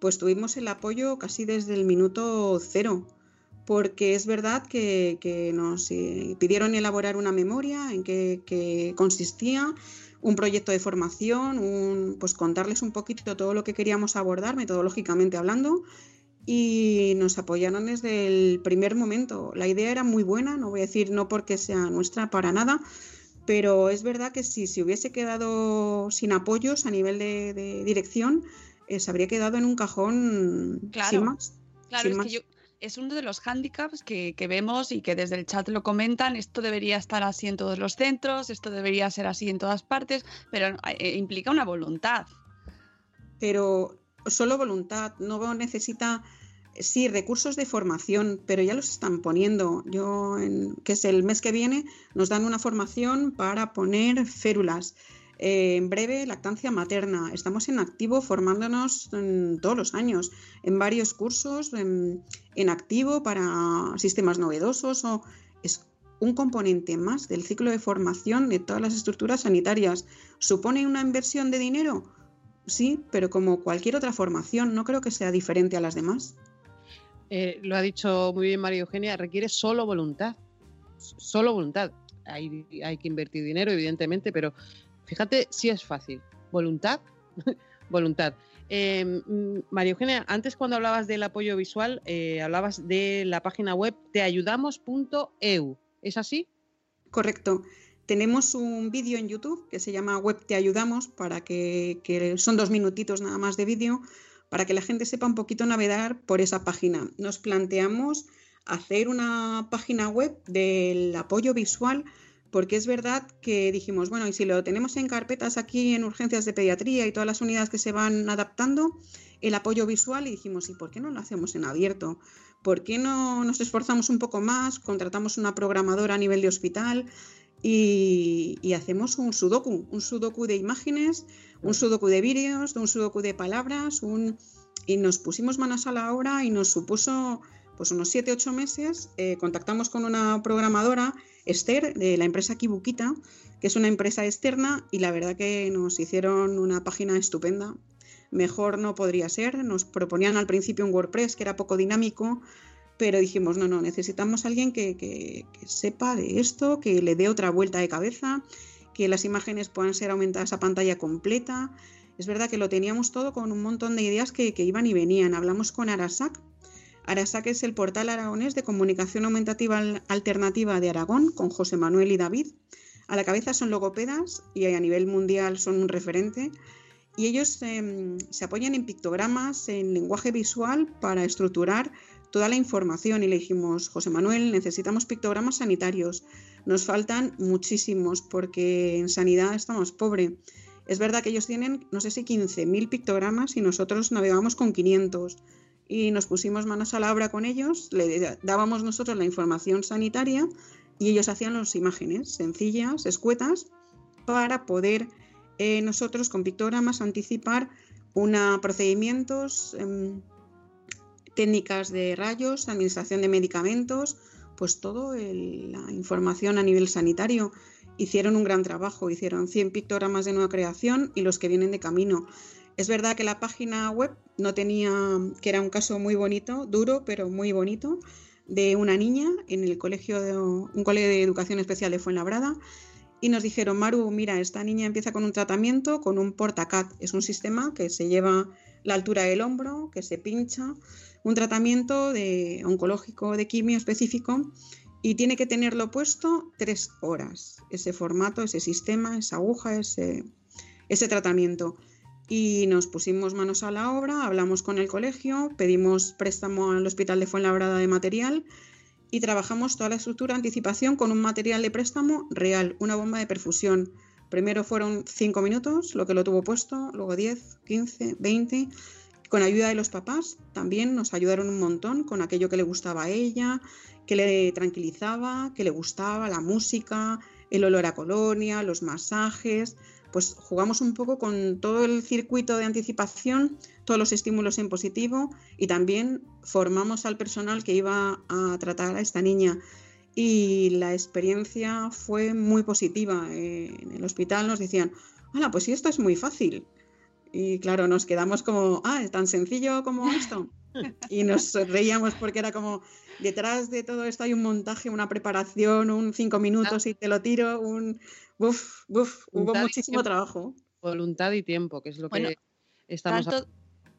pues tuvimos el apoyo casi desde el minuto cero, porque es verdad que, nos eh, pidieron elaborar una memoria en que, consistía un proyecto de formación, un, pues contarles un poquito todo lo que queríamos abordar metodológicamente hablando y nos apoyaron desde el primer momento. La idea era muy buena, no voy a decir no porque sea nuestra para nada, pero es verdad que si se hubiese quedado sin apoyos a nivel de, de dirección, eh, se habría quedado en un cajón claro, sin más. Claro, sin es más. que yo, es uno de los hándicaps que, que, vemos y que desde el chat lo comentan. Esto debería estar así en todos los centros, esto debería ser así en todas partes, pero eh, implica una voluntad. Pero solo voluntad, no necesita sí, recursos de formación, pero ya los están poniendo. Yo, en, que es el mes que viene, nos dan una formación para poner férulas. Eh, en breve, lactancia materna. Estamos en activo formándonos todos los años, en varios cursos, en, en activo para sistemas novedosos o es un componente más del ciclo de formación de todas las estructuras sanitarias. ¿Supone una inversión de dinero? Sí, pero como cualquier otra formación, no creo que sea diferente a las demás. Eh, lo ha dicho muy bien María Eugenia, requiere solo voluntad. Solo voluntad. Hay, hay que invertir dinero, evidentemente, pero fíjate si es fácil. Voluntad, voluntad. Eh, María Eugenia, antes cuando hablabas del apoyo visual, eh, hablabas de la página web teayudamos.eu. ¿Es así? Correcto. Tenemos un vídeo en YouTube que se llama Web Te Ayudamos, para que, son dos minutitos nada más de vídeo, para que la gente sepa un poquito navegar por esa página. Nos planteamos hacer una página web del apoyo visual porque es verdad que dijimos, bueno, y si lo tenemos en carpetas aquí en urgencias de pediatría y todas las unidades que se van adaptando, el apoyo visual, y dijimos, ¿y por qué no lo hacemos en abierto? ¿Por qué no nos esforzamos un poco más? Contratamos una programadora a nivel de hospital y, y hacemos un sudoku, un sudoku de imágenes, un sudoku de vídeos, un sudoku de palabras, un... y nos pusimos manos a la obra y nos supuso pues unos 7-8 meses, eh, contactamos con una programadora, Esther, de la empresa Kibukita, que es una empresa externa, y la verdad que nos hicieron una página estupenda. Mejor no podría ser, nos proponían al principio un WordPress que era poco dinámico, pero dijimos, no, no, necesitamos a alguien que, que, sepa de esto, que le dé otra vuelta de cabeza, que las imágenes puedan ser aumentadas a pantalla completa. Es verdad que lo teníamos todo con un montón de ideas que, que iban y venían. Hablamos con Arasac, Arasac es el portal aragonés de comunicación aumentativa alternativa de Aragón, con José Manuel y David. A la cabeza son logopedas y a nivel mundial son un referente. Y ellos eh, se apoyan en pictogramas, en lenguaje visual para estructurar toda la información. Y le dijimos, José Manuel, necesitamos pictogramas sanitarios. Nos faltan muchísimos porque en sanidad estamos pobre. Es verdad que ellos tienen, no sé si 15.000 pictogramas y nosotros navegamos con 500 y nos pusimos manos a la obra con ellos, le dábamos nosotros la información sanitaria y ellos hacían las imágenes sencillas, escuetas, para poder eh, nosotros con pictogramas anticipar una procedimientos, eh, técnicas de rayos, administración de medicamentos, pues todo el, la información a nivel sanitario. Hicieron un gran trabajo, hicieron 100 pictogramas de nueva creación y los que vienen de camino. Es verdad que la página web no tenía, que era un caso muy bonito, duro, pero muy bonito, de una niña en el colegio de un colegio de educación especial de Fuenlabrada. Y nos dijeron, Maru, mira, esta niña empieza con un tratamiento con un portacat. Es un sistema que se lleva la altura del hombro, que se pincha, un tratamiento de oncológico de quimio específico y tiene que tenerlo puesto tres horas. Ese formato, ese sistema, esa aguja, ese, ese tratamiento y nos pusimos manos a la obra, hablamos con el colegio, pedimos préstamo al Hospital de Fuenlabrada de material y trabajamos toda la estructura anticipación con un material de préstamo real, una bomba de perfusión. Primero fueron 5 minutos, lo que lo tuvo puesto, luego 10, 15, 20. Con ayuda de los papás también nos ayudaron un montón con aquello que le gustaba a ella, que le tranquilizaba, que le gustaba, la música, el olor a colonia, los masajes, pues jugamos un poco con todo el circuito de anticipación, todos los estímulos en positivo y también formamos al personal que iba a tratar a esta niña. Y la experiencia fue muy positiva. Eh, en el hospital nos decían, hola, pues esto es muy fácil. Y claro, nos quedamos como, ah, es tan sencillo como esto. Y nos reíamos porque era como, detrás de todo esto hay un montaje, una preparación, un cinco minutos y te lo tiro, un, Uf, uf, hubo muchísimo trabajo. Voluntad y tiempo, que es lo que estamos tanto,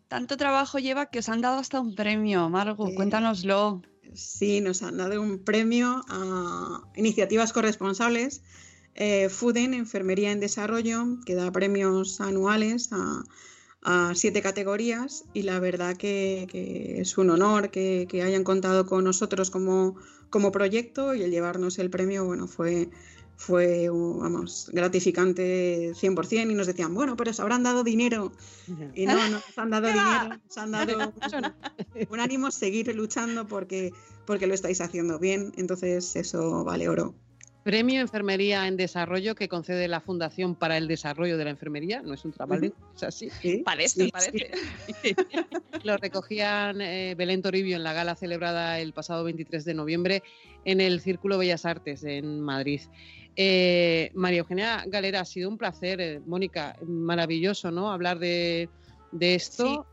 tanto trabajo lleva que os han dado hasta un premio, Margo, cuéntanoslo. Sí, nos han dado un premio a iniciativas corresponsables. Eh, FUDEN, Enfermería en Desarrollo, que da premios anuales a, siete categorías y la verdad que, es un honor que, que, hayan contado con nosotros como, como proyecto y el llevarnos el premio, bueno, fue, fue, vamos, gratificante 100% y nos decían, bueno, pero se habrán dado dinero. Y no, no nos han dado dinero, nos han dado un ánimo seguir luchando porque, porque lo estáis haciendo bien. Entonces eso vale oro. Premio Enfermería en Desarrollo que concede la Fundación para el Desarrollo de la Enfermería, no es un trabajo, es así. parece, parece. Lo recogían eh, Belén Toribio en la gala celebrada el pasado 23 de noviembre en el Círculo Bellas Artes en Madrid. Eh, María Eugenia Galera, ha sido un placer. Eh, Mónica, maravilloso, ¿no? Hablar de, esto.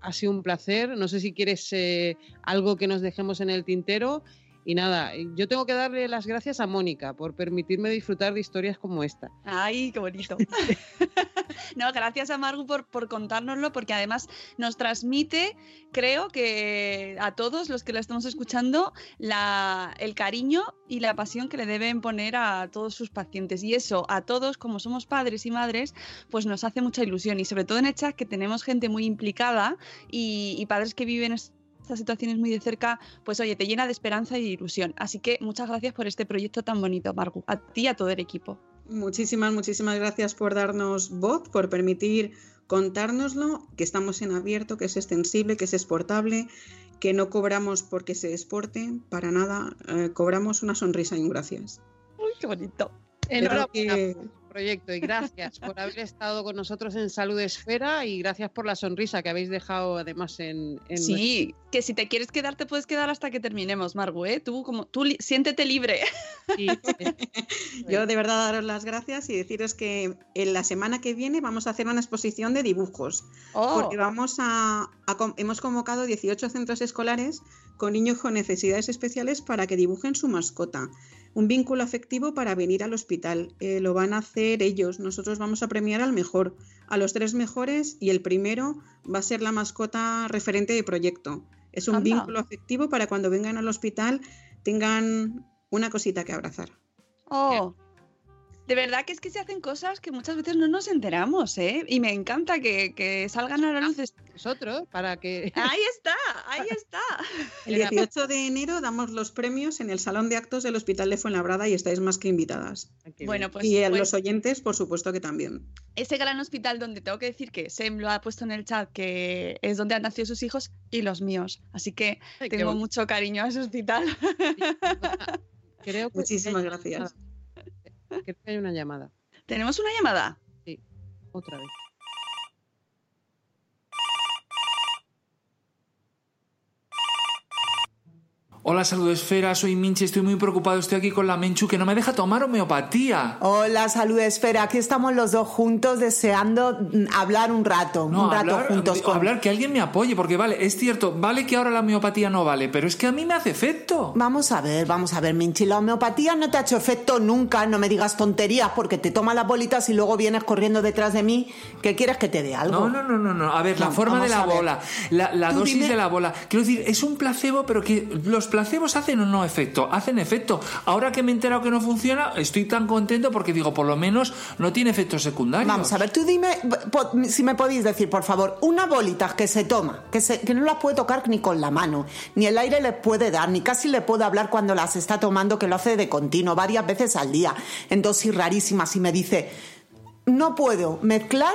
Ha sido un placer. No sé si quieres eh, algo que nos dejemos en el tintero. Y nada, yo tengo que darle las gracias a Mónica por permitirme disfrutar de historias como esta. Ay, qué bonito. no, gracias a Margu por, por contárnoslo, porque además nos transmite, creo que a todos los que la estamos escuchando, la, el cariño y la pasión que le deben poner a todos sus pacientes. Y eso, a todos, como somos padres y madres, pues nos hace mucha ilusión. Y sobre todo en el chat, que tenemos gente muy implicada y, y padres que viven estas situaciones muy de cerca, pues oye, te llena de esperanza y de ilusión. Así que muchas gracias por este proyecto tan bonito, Margu, a ti y a todo el equipo. Muchísimas, muchísimas gracias por darnos voz, por permitir contárnoslo, que estamos en abierto, que es extensible, que es exportable, que no cobramos porque se exporte, para nada, eh, cobramos una sonrisa y un gracias. Uy, qué bonito. Enhorabuena proyecto y gracias por haber estado con nosotros en Salud Esfera y gracias por la sonrisa que habéis dejado además en... sí, que si te quieres quedar te puedes quedar hasta que terminemos, Margo, ¿eh? Tú, como, tú siéntete libre. Yo de verdad daros las gracias y deciros que en la semana que viene vamos a hacer una exposición de dibujos. Oh. Porque vamos a, hemos convocado 18 centros escolares con niños con necesidades especiales para que dibujen su mascota un vínculo afectivo para venir al hospital. Eh, lo van a hacer ellos. Nosotros vamos a premiar al mejor, a los tres mejores y el primero va a ser la mascota referente de proyecto. Es un vínculo afectivo para cuando vengan al hospital tengan una cosita que abrazar. Oh, de verdad que es que se hacen cosas que muchas veces no nos enteramos, ¿eh? Y me encanta que, salgan a la luz nosotros para que... Ahí está, ahí está. El 18 de enero damos los premios en el Salón de Actos del Hospital de Fuenlabrada y estáis más que invitadas. Bueno, pues, y a pues los oyentes, por supuesto que también. Ese gran hospital donde tengo que decir que Sem lo ha puesto en el chat, que es donde han nacido sus hijos y los míos. Así que tengo mucho cariño a ese hospital. Creo Muchísimas gracias. Creo que hay una llamada. ¿Tenemos una llamada? Sí, otra vez. Hola, salud esfera, soy Minchi, estoy muy preocupado, estoy aquí con la Menchu que no me deja tomar homeopatía. Hola, salud esfera, aquí estamos los dos juntos deseando mm, hablar un rato, un rato juntos. Hablar, que alguien me apoye, porque vale, es cierto, vale que ahora la homeopatía no vale, pero es que a mí me hace efecto. Vamos a ver, vamos a ver, Minchi, la homeopatía no te ha hecho efecto nunca, no me digas tonterías porque te toma las bolitas y luego vienes corriendo detrás de mí, que quieres que te dé algo. No, no, no, no, no. a ver, la forma de la bola, la, dosis de la bola, quiero decir, es un placebo, pero que los placebos hacen o no efecto, hacen efecto. Ahora que me he enterado que no funciona, estoy tan contento porque digo, por lo menos no tiene efectos secundarios. Vamos a ver, tú dime si me podéis decir, por favor, una bolita que se toma, que, se, que no las puede tocar ni con la mano, ni el aire le puede dar, ni casi le puede hablar cuando las está tomando, que lo hace de continuo, varias veces al día, en dosis rarísimas, y me dice, no puedo mezclar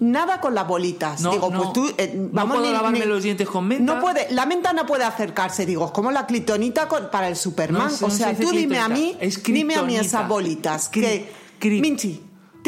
nada con las bolitas. No, digo, no. pues tú, eh, No vamos puedo ni- lavarme ni- los dientes con menta. No puede, la menta no puede acercarse, digo, como la clitonita con- para el Superman. No, o sea, tú dime a mí, dime a mí esas bolitas. Que, Minchi,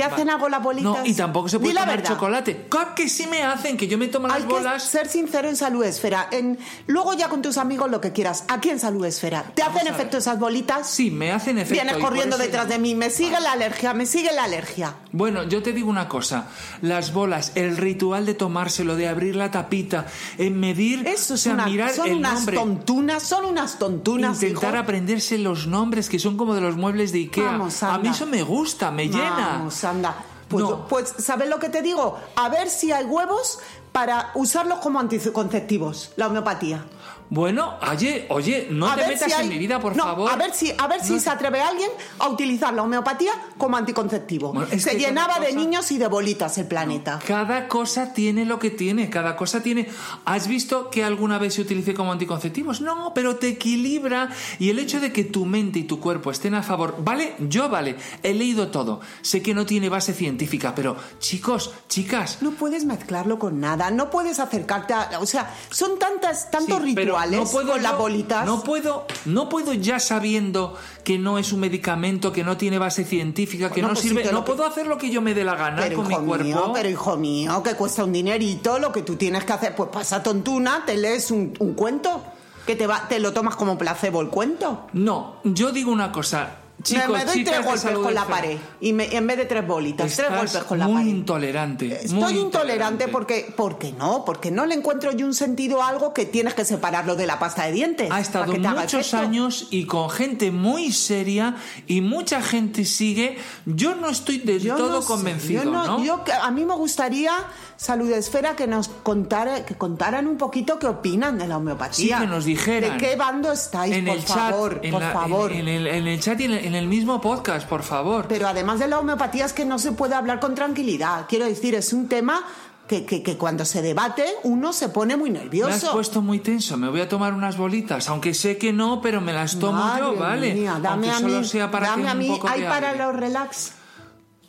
¿te hacen algo las bolitas? No, y tampoco se puede Di la tomar verdad. chocolate. Que sí me hacen, que yo me tomo las que bolas. ser sincero en Salud Esfera. En, luego ya con tus amigos lo que quieras. Aquí en Salud Esfera. ¿Te hacen a efecto esas bolitas? Sí, me hacen efecto. Vienes y por corriendo eso detrás de mí. Me sigue la alergia, me sigue la alergia. Bueno, yo te digo una cosa. Las bolas, el ritual de tomárselo, de abrir la tapita, en medir, Eso o sea, una- mirar son el unas nombre. tontunas, son unas tontunas. Intentar hijo. aprenderse los nombres que son como de los muebles de Ikea. Vamos, a anda. mí eso me gusta, me llena. Vamos, anda. Pues, No. pues, ¿sabes lo que te digo? A ver si hay huevos para usarlos como anticonceptivos, la homeopatía. Bueno, oye, oye, no A te metas si hay- en mi vida, por No, favor. A ver si, a ver si se atreve alguien a utilizar la homeopatía como anticonceptivo. se llenaba de niños y de bolitas el planeta. Cada cosa tiene lo que tiene, cada cosa tiene. ¿Has visto que alguna vez se utilice como anticonceptivos? No, pero te equilibra y el hecho de que tu mente y tu cuerpo estén a favor, ¿vale? Yo vale, he leído todo. Sé que no tiene base científica, pero chicos, chicas, No puedes mezclarlo con nada, no puedes acercarte a... O sea, son tantas, tantos Sí, pero no puedo con las bolitas. No puedo, no puedo ya sabiendo que no es un medicamento, que no tiene base científica, que no pues sirve. no que- puedo hacer lo que yo me dé la gana Pero con mi cuerpo. mío, pero hijo mío, que cuesta un dinerito, lo que tú tienes que hacer, pues pasa tontuna, te lees un, un cuento, que te va, te lo tomas como placebo el cuento. No, yo digo una cosa. Chicos, me, me doy chicas tres golpes con la pared y me- en vez de tres bolitas, tres golpes con la muy pared. intolerante. Estoy muy intolerante porque, porque no, porque no le encuentro yo un sentido a algo que tienes que separarlo de la pasta de dientes. Ha estado muchos años y con gente muy seria y mucha gente sigue. Yo no estoy del Yo todo no convencido, yo ¿no? yo a mí me gustaría, Salud Esfera, que nos contara, que contaran un poquito qué opinan de la homeopatía. Sí, que nos dijeran. ¿De qué bando estáis, en por el chat, favor? en por la- favor. En, en el, en el chat y en el, en el mismo podcast, por favor. Pero además de la homeopatía es que no se puede hablar con tranquilidad. Quiero decir, es un tema que, que- que cuando se debate uno se pone muy Me has nervioso. puesto muy tenso. Me voy a tomar unas bolitas, aunque sé que no, pero me las tomo yo, ¿vale? mía, dame aunque a solo mí, sea para dame que a mí, hay para los relax.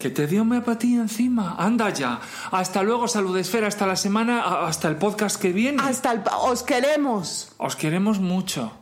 Que te dio homeopatía encima. Anda ya. Hasta luego, Salud Esfera. Hasta la semana, hasta el podcast que viene. Hasta el, os queremos. Os queremos mucho.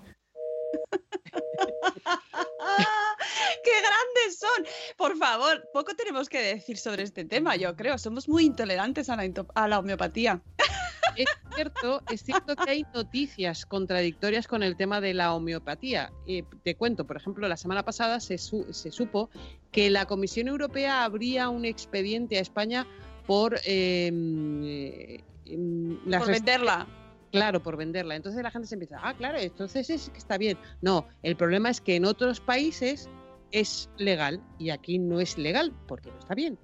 ¡Qué grandes son! Por favor, poco tenemos que decir sobre este tema, yo creo. Somos muy intolerantes a la, a la homeopatía. Es cierto, es cierto que hay noticias contradictorias con el tema de la homeopatía. Eh, te cuento, por ejemplo, la semana pasada se, su- se supo que la Comisión Europea abría un expediente a España por eh, eh, em, las Por venderla. Claro, por venderla. Entonces la gente se empieza, ah, claro, entonces es que está bien. No, el problema es que en otros países es legal y aquí no es legal porque no está bien.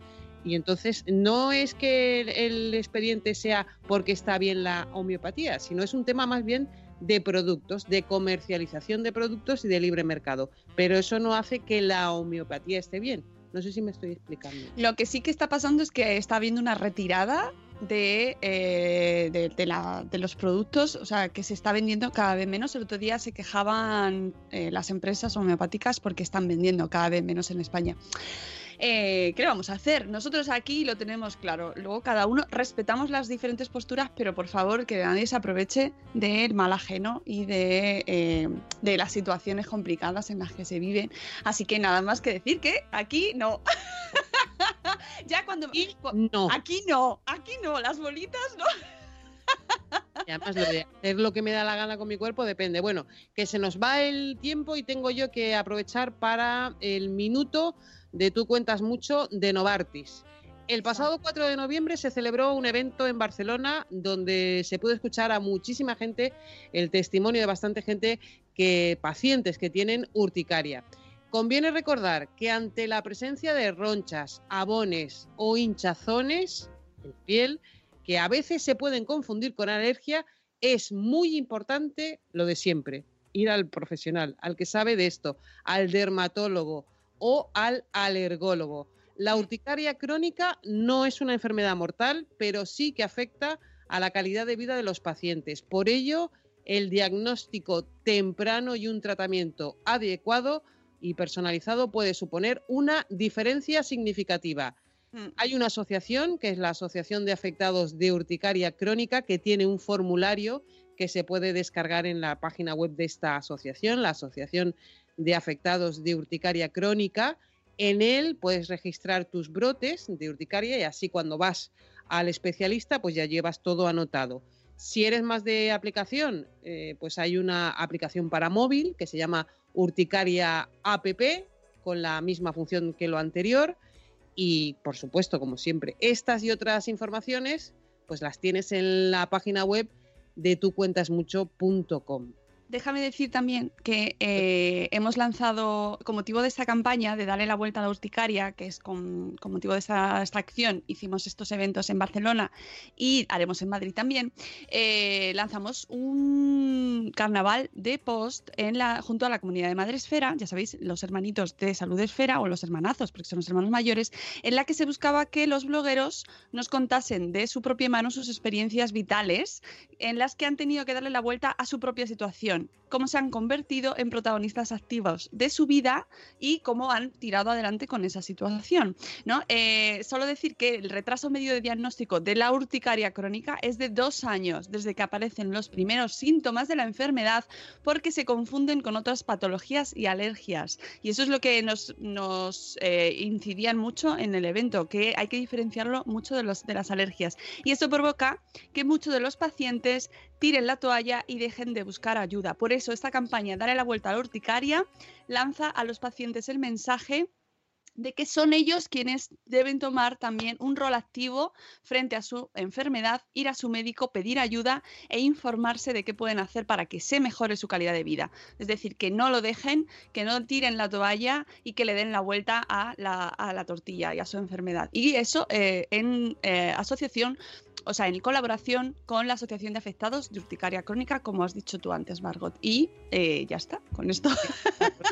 Y entonces no es que el, expediente sea porque está bien la homeopatía, sino es un tema más bien de productos, de comercialización de productos y de libre mercado. Pero eso no hace que la homeopatía esté bien. No sé si me estoy explicando. Lo que sí que está pasando es que está habiendo una retirada de, eh, de los productos, o sea, que se está vendiendo cada vez menos. El otro día se quejaban eh, las empresas homeopáticas porque están vendiendo cada vez menos en España. Eh, ¿Qué le vamos a hacer? Nosotros aquí lo tenemos claro. Luego cada uno respetamos las diferentes posturas, pero por favor que nadie se aproveche del mal ajeno y de, eh, de las situaciones complicadas en las que se viven. Así que nada más que decir que aquí no. ya cuando... no. Aquí no, aquí no, las bolitas no. Y además lo de hacer lo que me da la gana con mi cuerpo depende. Bueno, que se nos va el tiempo y tengo yo que aprovechar para el minuto de Tú cuentas mucho de Novartis. El pasado 4 de noviembre se celebró un evento en Barcelona donde se pudo escuchar a muchísima gente el testimonio de bastante gente que pacientes que tienen urticaria. Conviene recordar que ante la presencia de ronchas, abones o hinchazones en piel, que a veces se pueden confundir con alergia, es muy importante lo de siempre, ir al profesional, al que sabe de esto, al dermatólogo o al alergólogo. La urticaria crónica no es una enfermedad mortal, pero sí que afecta a la calidad de vida de los pacientes. Por ello, el diagnóstico temprano y un tratamiento adecuado y personalizado puede suponer una diferencia significativa. Mm. Hay una asociación, que es la Asociación de Afectados de Urticaria Crónica, que tiene un formulario que se puede descargar en la página web de esta asociación, la Asociación de Afectados de Urticaria Crónica. En él puedes registrar tus brotes de urticaria y así cuando vas al especialista pues ya llevas todo anotado. Si eres más de aplicación, eh, pues hay una aplicación para móvil que se llama Urticaria App con la misma función que lo anterior y por supuesto, como siempre, estas y otras informaciones pues las tienes en la página web de tucuentasmucho.com. Déjame decir también que eh, hemos lanzado, con motivo de esta campaña de darle la vuelta a la urticaria, que es con, motivo de esta, acción, hicimos estos eventos en Barcelona y haremos en Madrid también, eh, lanzamos un carnaval de post en la, junto a la comunidad de Madre Esfera, ya sabéis, los hermanitos de Salud Esfera o los hermanazos, porque son los hermanos mayores, en la que se buscaba que los blogueros nos contasen de su propia mano sus experiencias vitales en las que han tenido que darle la vuelta a su propia situación cómo se han convertido en protagonistas activos de su vida y cómo han tirado adelante con esa situación. Eh, solo decir que el retraso medio de diagnóstico de la urticaria crónica es de dos años desde que aparecen los primeros síntomas de la enfermedad porque se confunden con otras patologías y alergias. Y eso es lo que nos, nos eh, incidían mucho en el evento, que hay que diferenciarlo mucho de, de las alergias. Y eso provoca que muchos de los pacientes tiren la toalla y dejen de buscar ayuda. Por eso esta campaña Dale la vuelta a la urticaria lanza a los pacientes el mensaje de que son ellos quienes deben tomar también un rol activo frente a su enfermedad, ir a su médico, pedir ayuda e informarse de qué pueden hacer para que se mejore su calidad de vida. Es decir, que no lo dejen, que no tiren la toalla y que le den la vuelta a la, tortilla y a su enfermedad. Y eso eh, en eh, asociación o sea, en colaboración con la Asociación de Afectados de Urticaria Crónica, como has dicho tú antes, Margot. Y eh, ya está, con esto.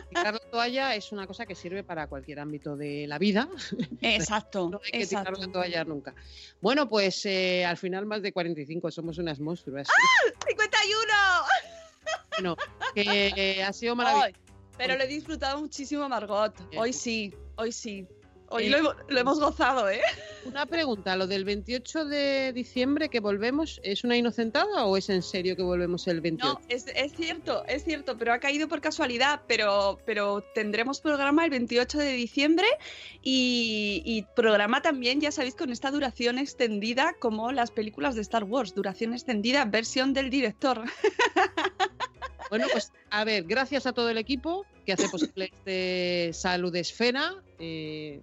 Tirar la toalla es una cosa que sirve para cualquier ámbito de la vida. Exacto. no hay que tirar la toalla nunca. Bueno, pues eh, al final más de 45, somos unas monstruas. ¡Ah! ¡51! Bueno, que ha sido maravilloso. pero lo he disfrutado muchísimo, Margot. Hoy sí, hoy sí. Hoy lo, hemos gozado, ¿eh? Una pregunta, ¿lo del 28 de diciembre que volvemos es una inocentada o es en serio que volvemos el 28? No, es, cierto, es cierto, pero ha caído por casualidad, pero, pero tendremos programa el 28 de diciembre y, programa también, ya sabéis, con esta duración extendida como las películas de Star Wars, duración extendida, versión del director. Bueno, pues a ver, gracias a todo el equipo que hace posible este Salud Esfera. Eh,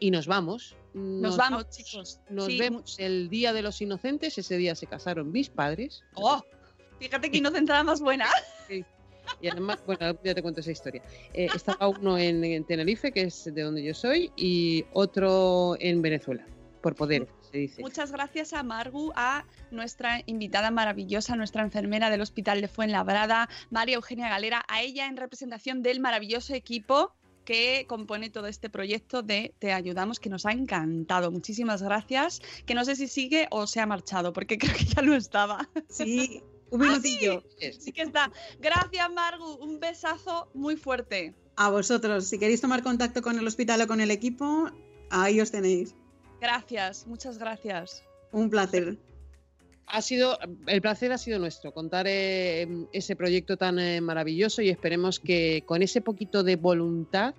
y nos vamos. Nos, vamos, chicos. Nos vemos el Día de los Inocentes. Ese día se casaron mis padres. ¡Oh! Fíjate que inocentada más buena. Y además, bueno, ya te cuento esa historia. Eh, estaba uno en, Tenerife, que es de donde yo soy, y otro en Venezuela, por poder. Se dice. Muchas gracias a Margu, a nuestra invitada maravillosa, nuestra enfermera del Hospital de Fuenlabrada, María Eugenia Galera, a ella en representación del maravilloso equipo que compone todo este proyecto de Te Ayudamos, que nos ha encantado. Muchísimas gracias. Que no sé si sigue o se ha marchado, porque creo que ya no estaba. Sí, un minutillo. sí, sí que está. Gracias, Margu. Un besazo muy fuerte. A vosotros. Si queréis tomar contacto con el hospital o con el equipo, ahí os tenéis. Gracias, muchas gracias. Un placer ha sido, el placer ha sido nuestro contar eh, ese proyecto tan eh, maravilloso y esperemos que con ese poquito de voluntad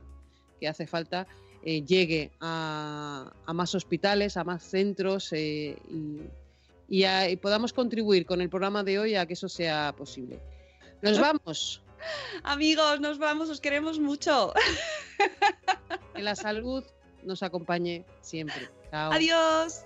que hace falta eh, llegue a, más hospitales, a más centros y, podamos contribuir con el programa de hoy a que eso sea posible. Nos vamos. Amigos, nos vamos, os queremos mucho. Que la salud nos acompañe siempre. Adiós.